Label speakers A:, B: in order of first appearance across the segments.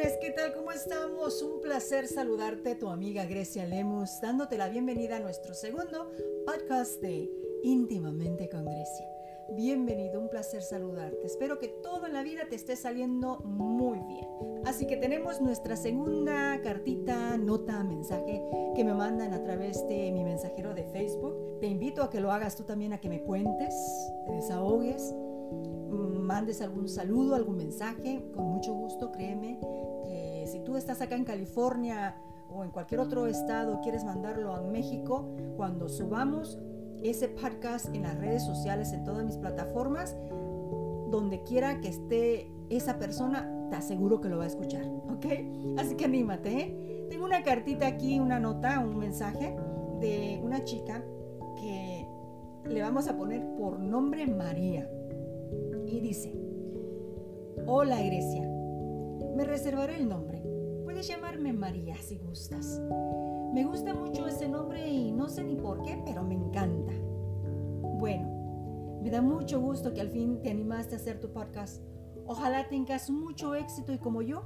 A: amores, ¿qué tal? ¿Cómo estamos? Un placer saludarte, tu amiga Grecia Lemus, dándote la bienvenida a nuestro segundo podcast de Íntimamente con Grecia. Bienvenido, un placer saludarte. Espero que todo en la vida te esté saliendo muy bien. Así que tenemos nuestra segunda cartita, nota, mensaje que me mandan a través de mi mensajero de Facebook. Te invito a que lo hagas tú también, a que me cuentes, te desahogues mandes algún saludo, algún mensaje, con mucho gusto, créeme si tú estás acá en California o en cualquier otro estado, quieres mandarlo a México, cuando subamos ese podcast en las redes sociales, en todas mis plataformas, donde quiera que esté esa persona, te aseguro que lo va a escuchar, ¿ok? Así que anímate, ¿eh? Tengo una cartita aquí, una nota, un mensaje de una chica que le vamos a poner por nombre María y dice, Hola Grecia, me reservaré el nombre. Llamarme María si gustas. Me gusta mucho ese nombre y no sé ni por qué, pero me encanta. Bueno, me da mucho gusto que al fin te animaste a hacer tu podcast. Ojalá tengas mucho éxito y como yo,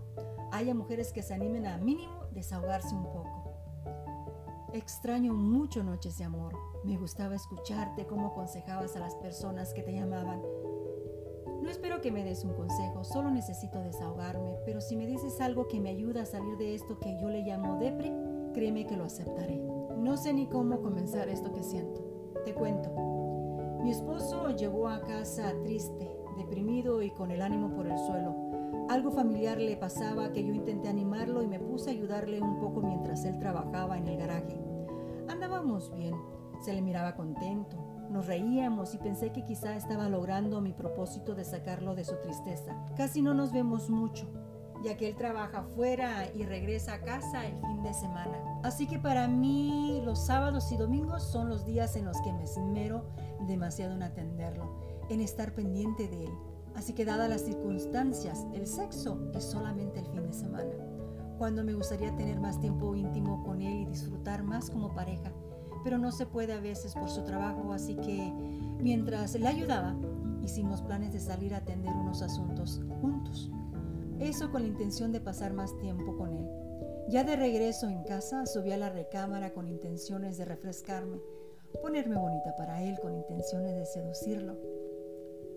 A: haya mujeres que se animen a mínimo desahogarse un poco. Extraño mucho noches de amor. Me gustaba escucharte cómo aconsejabas a las personas que te llamaban espero que me des un consejo, solo necesito desahogarme, pero si me dices algo que me ayuda a salir de esto que yo le llamo depre, créeme que lo aceptaré. No sé ni cómo comenzar esto que siento. Te cuento. Mi esposo llegó a casa triste, deprimido y con el ánimo por el suelo. Algo familiar le pasaba que yo intenté animarlo y me puse a ayudarle un poco mientras él trabajaba en el garaje. Andábamos bien, se le miraba contento, nos reíamos y pensé que quizá estaba logrando mi propósito de sacarlo de su tristeza. Casi no nos vemos mucho, ya que él trabaja fuera y regresa a casa el fin de semana. Así que para mí los sábados y domingos son los días en los que me esmero demasiado en atenderlo, en estar pendiente de él. Así que dadas las circunstancias, el sexo es solamente el fin de semana, cuando me gustaría tener más tiempo íntimo con él y disfrutar más como pareja pero no se puede a veces por su trabajo, así que mientras le ayudaba, hicimos planes de salir a atender unos asuntos juntos. Eso con la intención de pasar más tiempo con él. Ya de regreso en casa, subí a la recámara con intenciones de refrescarme, ponerme bonita para él con intenciones de seducirlo.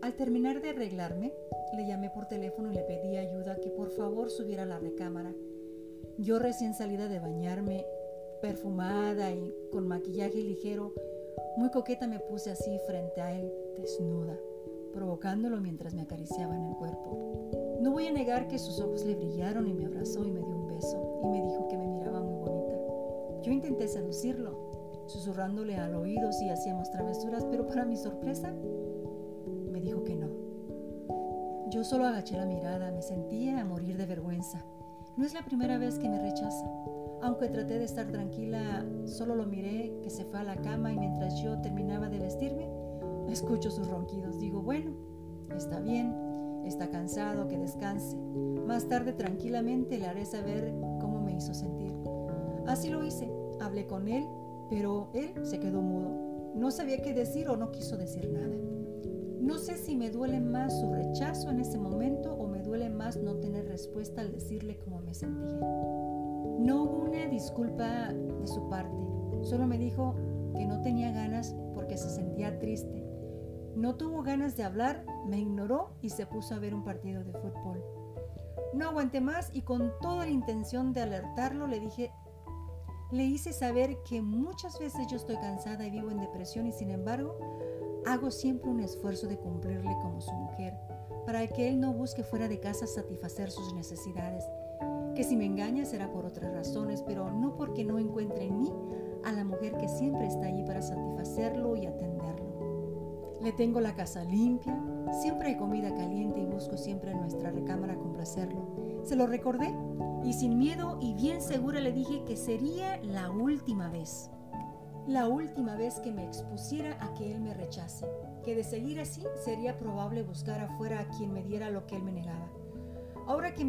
A: Al terminar de arreglarme, le llamé por teléfono y le pedí ayuda que por favor subiera a la recámara. Yo recién salida de bañarme perfumada y con maquillaje ligero, muy coqueta me puse así frente a él, desnuda, provocándolo mientras me acariciaba en el cuerpo. No voy a negar que sus ojos le brillaron y me abrazó y me dio un beso y me dijo que me miraba muy bonita. Yo intenté seducirlo, susurrándole al oído si hacíamos travesuras, pero para mi sorpresa me dijo que no. Yo solo agaché la mirada, me sentía a morir de vergüenza. No es la primera vez que me rechaza. Aunque traté de estar tranquila, solo lo miré que se fue a la cama y mientras yo terminaba de vestirme, escucho sus ronquidos. Digo, bueno, está bien, está cansado, que descanse. Más tarde tranquilamente le haré saber cómo me hizo sentir. Así lo hice, hablé con él, pero él se quedó mudo. No sabía qué decir o no quiso decir nada. No sé si me duele más su rechazo en ese momento o me duele más no tener respuesta al decirle cómo me sentía. No hubo una disculpa de su parte, solo me dijo que no tenía ganas porque se sentía triste. No tuvo ganas de hablar, me ignoró y se puso a ver un partido de fútbol. No aguanté más y con toda la intención de alertarlo le dije, le hice saber que muchas veces yo estoy cansada y vivo en depresión y sin embargo hago siempre un esfuerzo de cumplirle como su mujer para que él no busque fuera de casa satisfacer sus necesidades que si me engaña será por otras razones, pero no porque no encuentre en mí a la mujer que siempre está allí para satisfacerlo y atenderlo. Le tengo la casa limpia, siempre hay comida caliente y busco siempre en nuestra recámara complacerlo. Se lo recordé y sin miedo y bien segura le dije que sería la última vez. La última vez que me expusiera a que él me rechace, que de seguir así sería probable buscar afuera a quien me diera lo que él me negaba. Ahora que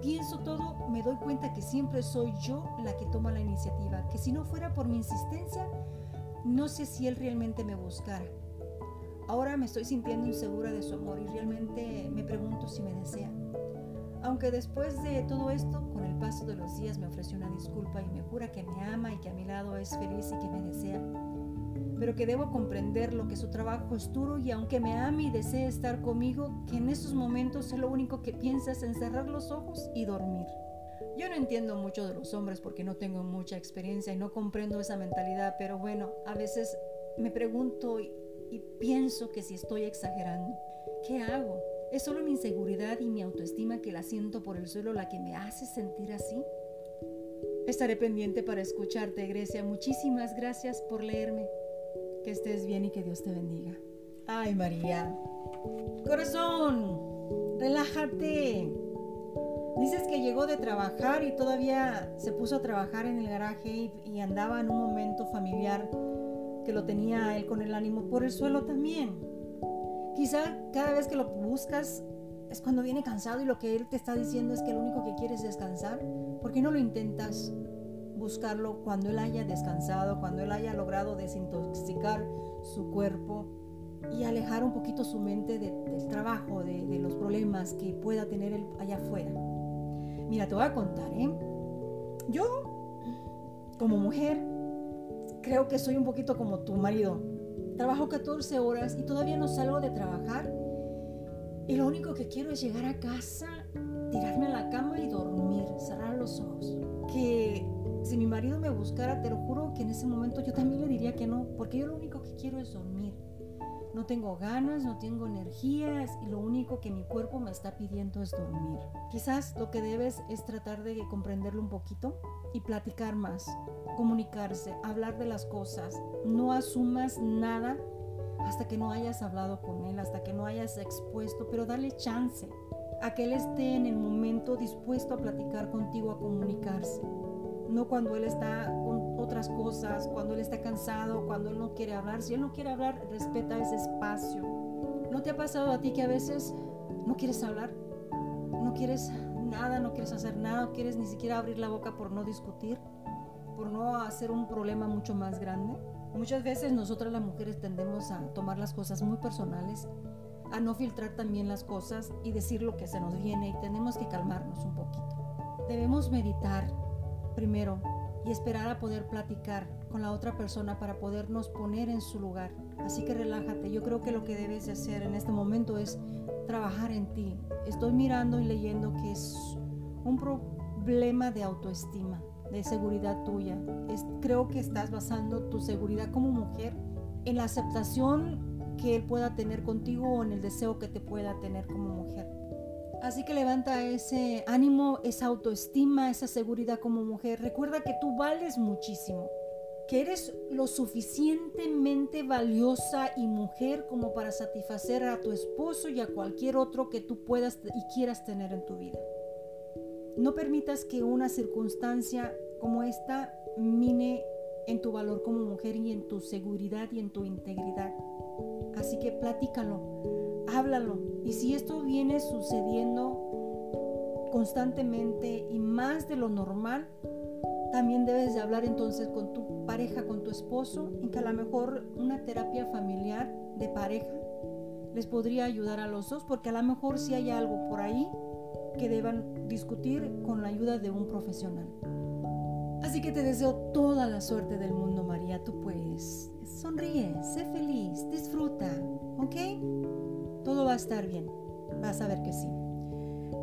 A: pienso todo, me doy cuenta que siempre soy yo la que toma la iniciativa, que si no fuera por mi insistencia, no sé si él realmente me buscara. Ahora me estoy sintiendo insegura de su amor y realmente me pregunto si me desea. Aunque después de todo esto, con el paso de los días me ofreció una disculpa y me jura que me ama y que a mi lado es feliz y que me desea. Pero que debo comprender lo que su trabajo es duro y aunque me ame y desee estar conmigo, que en esos momentos lo único que piensa es encerrar los ojos y dormir. Yo no entiendo mucho de los hombres porque no tengo mucha experiencia y no comprendo esa mentalidad, pero bueno, a veces me pregunto y, y pienso que si estoy exagerando, ¿qué hago? ¿Es solo mi inseguridad y mi autoestima que la siento por el suelo la que me hace sentir así? Estaré pendiente para escucharte, Grecia. Muchísimas gracias por leerme. Que estés bien y que Dios te bendiga. Ay, María. Corazón, relájate. Dices que llegó de trabajar y todavía se puso a trabajar en el garaje y, andaba en un momento familiar que lo tenía él con el ánimo por el suelo también. Quizá cada vez que lo buscas es cuando viene cansado y lo que él te está diciendo es que lo único que quiere es descansar. ¿Por qué no lo intentas buscarlo cuando él haya descansado, cuando él haya logrado desintoxicar su cuerpo y alejar un poquito su mente del trabajo, de, de, los problemas que pueda tener él allá afuera? Mira, te voy a contar, ¿eh? Yo, como mujer, creo que soy un poquito como tu marido Trabajo 14 horas y todavía no salgo de trabajar. Y lo único que quiero es llegar a casa, te lo juro que en ese momento yo también le diría que no, porque yo lo único que quiero es dormir. No tengo ganas, no tengo energías y lo único que mi cuerpo me está pidiendo es dormir. Quizás lo que debes es tratar de comprenderlo un poquito y platicar más comunicarse, hablar de las cosas. No asumas nada hasta que no hayas hablado con él, hasta que no hayas expuesto, pero dale chance a que él esté en el momento dispuesto a platicar contigo, a comunicarse. No cuando él está con otras cosas, cuando él está cansado, cuando él no quiere hablar. Si él no quiere hablar, respeta ese espacio. ¿No te ha pasado a ti que a veces no quieres hablar? No quieres nada, no quieres hacer nada, no quieres ni siquiera abrir la boca por no discutir por no hacer un problema mucho más grande. Muchas veces nosotras las mujeres tendemos a tomar las cosas muy personales, a no filtrar también las cosas y decir lo que se nos viene y tenemos que calmarnos un poquito. Debemos meditar primero y esperar a poder platicar con la otra persona para podernos poner en su lugar. Así que relájate. Yo creo que lo que debes de hacer en este momento es trabajar en ti. Estoy mirando y leyendo que es un problema de autoestima de seguridad tuya. Creo que estás basando tu seguridad como mujer en la aceptación que él pueda tener contigo o en el deseo que te pueda tener como mujer. Así que levanta ese ánimo, esa autoestima, esa seguridad como mujer. Recuerda que tú vales muchísimo, que eres lo suficientemente valiosa y mujer como para satisfacer a tu esposo y a cualquier otro que tú puedas y quieras tener en tu vida. No permitas que una circunstancia como esta mine en tu valor como mujer y en tu seguridad y en tu integridad. Así que platícalo, háblalo. Y si esto viene sucediendo constantemente y más de lo normal, también debes de hablar entonces con tu pareja, con tu esposo, en que a lo mejor una terapia familiar de pareja les podría ayudar a los dos, porque a lo mejor si hay algo por ahí que deban discutir con la ayuda de un profesional. Así que te deseo toda la suerte del mundo, María. Tú puedes. Sonríe, sé feliz, disfruta, ¿ok? Todo va a estar bien. Vas a ver que sí.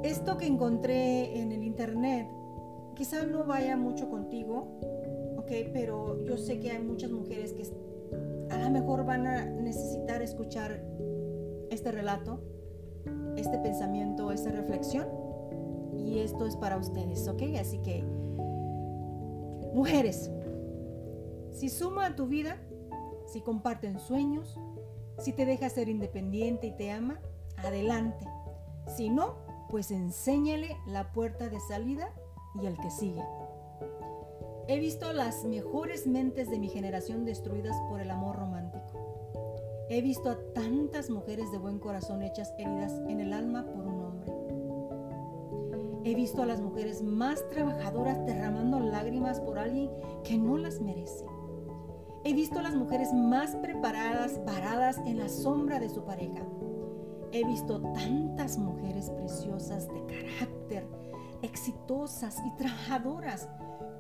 A: Esto que encontré en el internet quizá no vaya mucho contigo. Pero yo sé que hay muchas mujeres que a lo mejor van a necesitar escuchar este relato, este pensamiento, esta reflexión y esto es para ustedes, ¿ok? Así que, mujeres, si suma a tu vida, si comparten sueños, si te deja ser independiente y te ama, adelante. Si no, pues enséñale la puerta de salida y el que sigue. He visto las mejores mentes de mi generación destruidas por el amor romántico. He visto a tantas mujeres de buen corazón hechas heridas en el alma por un He visto a las mujeres más trabajadoras derramando lágrimas por alguien que no las merece. He visto a las mujeres más preparadas paradas en la sombra de su pareja. He visto tantas mujeres preciosas de carácter, exitosas y trabajadoras,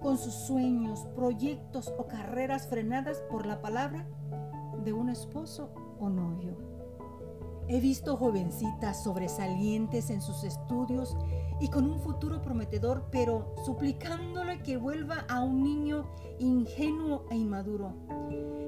A: con sus sueños, proyectos o carreras frenadas por la palabra de un esposo o novio. He visto jovencitas sobresalientes en sus estudios y con un futuro prometedor, pero suplicándole que vuelva a un niño ingenuo e inmaduro.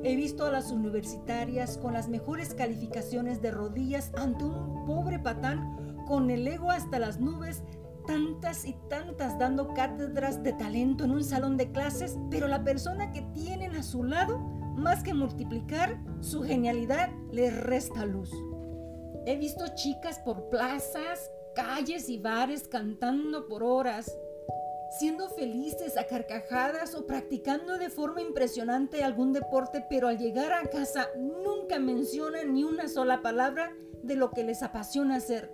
A: He visto a las universitarias con las mejores calificaciones de rodillas ante un pobre patán con el ego hasta las nubes, tantas y tantas dando cátedras de talento en un salón de clases, pero la persona que tienen a su lado, más que multiplicar, su genialidad le resta luz. He visto chicas por plazas, calles y bares cantando por horas, siendo felices a carcajadas o practicando de forma impresionante algún deporte, pero al llegar a casa nunca mencionan ni una sola palabra de lo que les apasiona hacer.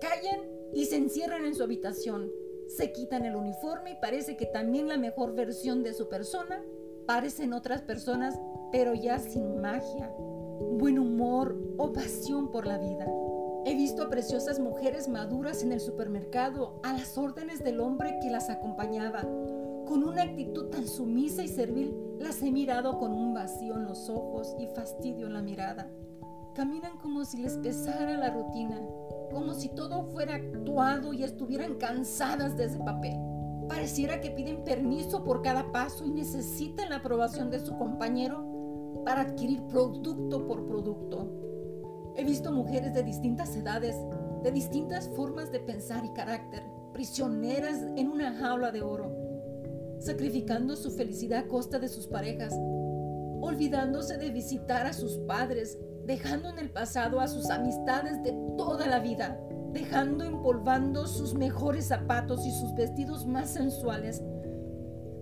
A: Callan y se encierran en su habitación. Se quitan el uniforme y parece que también la mejor versión de su persona parecen otras personas, pero ya sin magia, buen humor o pasión por la vida. He visto a preciosas mujeres maduras en el supermercado a las órdenes del hombre que las acompañaba. Con una actitud tan sumisa y servil, las he mirado con un vacío en los ojos y fastidio en la mirada. Caminan como si les pesara la rutina, como si todo fuera actuado y estuvieran cansadas de ese papel. Pareciera que piden permiso por cada paso y necesitan la aprobación de su compañero para adquirir producto por producto. He visto mujeres de distintas edades, de distintas formas de pensar y carácter, prisioneras en una jaula de oro, sacrificando su felicidad a costa de sus parejas, olvidándose de visitar a sus padres, dejando en el pasado a sus amistades de toda la vida, dejando empolvando sus mejores zapatos y sus vestidos más sensuales,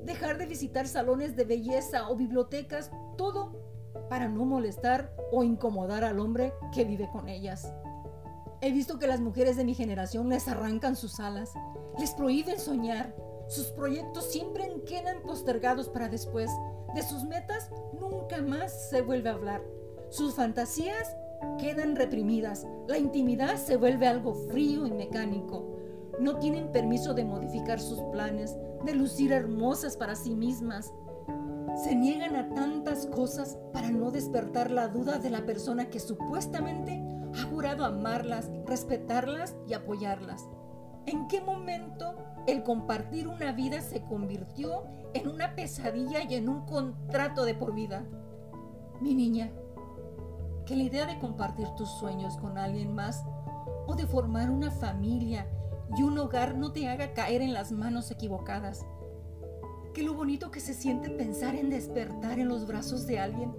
A: dejar de visitar salones de belleza o bibliotecas, todo para no molestar o incomodar al hombre que vive con ellas. He visto que las mujeres de mi generación les arrancan sus alas, les prohíben soñar, sus proyectos siempre quedan postergados para después, de sus metas nunca más se vuelve a hablar, sus fantasías quedan reprimidas, la intimidad se vuelve algo frío y mecánico, no tienen permiso de modificar sus planes, de lucir hermosas para sí mismas, se niegan a tantas cosas para no despertar la duda de la persona que supuestamente ha jurado amarlas, respetarlas y apoyarlas. ¿En qué momento el compartir una vida se convirtió en una pesadilla y en un contrato de por vida? Mi niña, que la idea de compartir tus sueños con alguien más o de formar una familia y un hogar no te haga caer en las manos equivocadas que lo bonito que se siente pensar en despertar en los brazos de alguien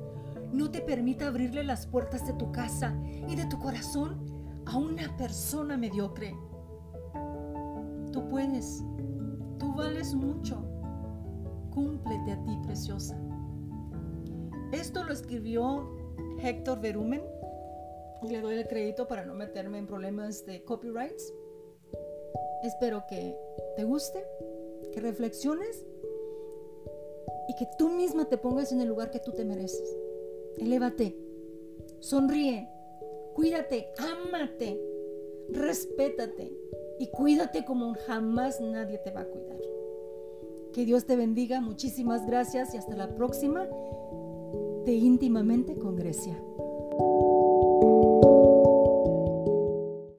A: no te permita abrirle las puertas de tu casa y de tu corazón a una persona mediocre. Tú puedes, tú vales mucho. Cúmplete a ti, preciosa. Esto lo escribió Héctor Verumen y le doy el crédito para no meterme en problemas de copyrights. Espero que te guste, que reflexiones y que tú misma te pongas en el lugar que tú te mereces. Elévate, sonríe, cuídate, ámate, respétate y cuídate como jamás nadie te va a cuidar. Que Dios te bendiga, muchísimas gracias y hasta la próxima de íntimamente con Grecia.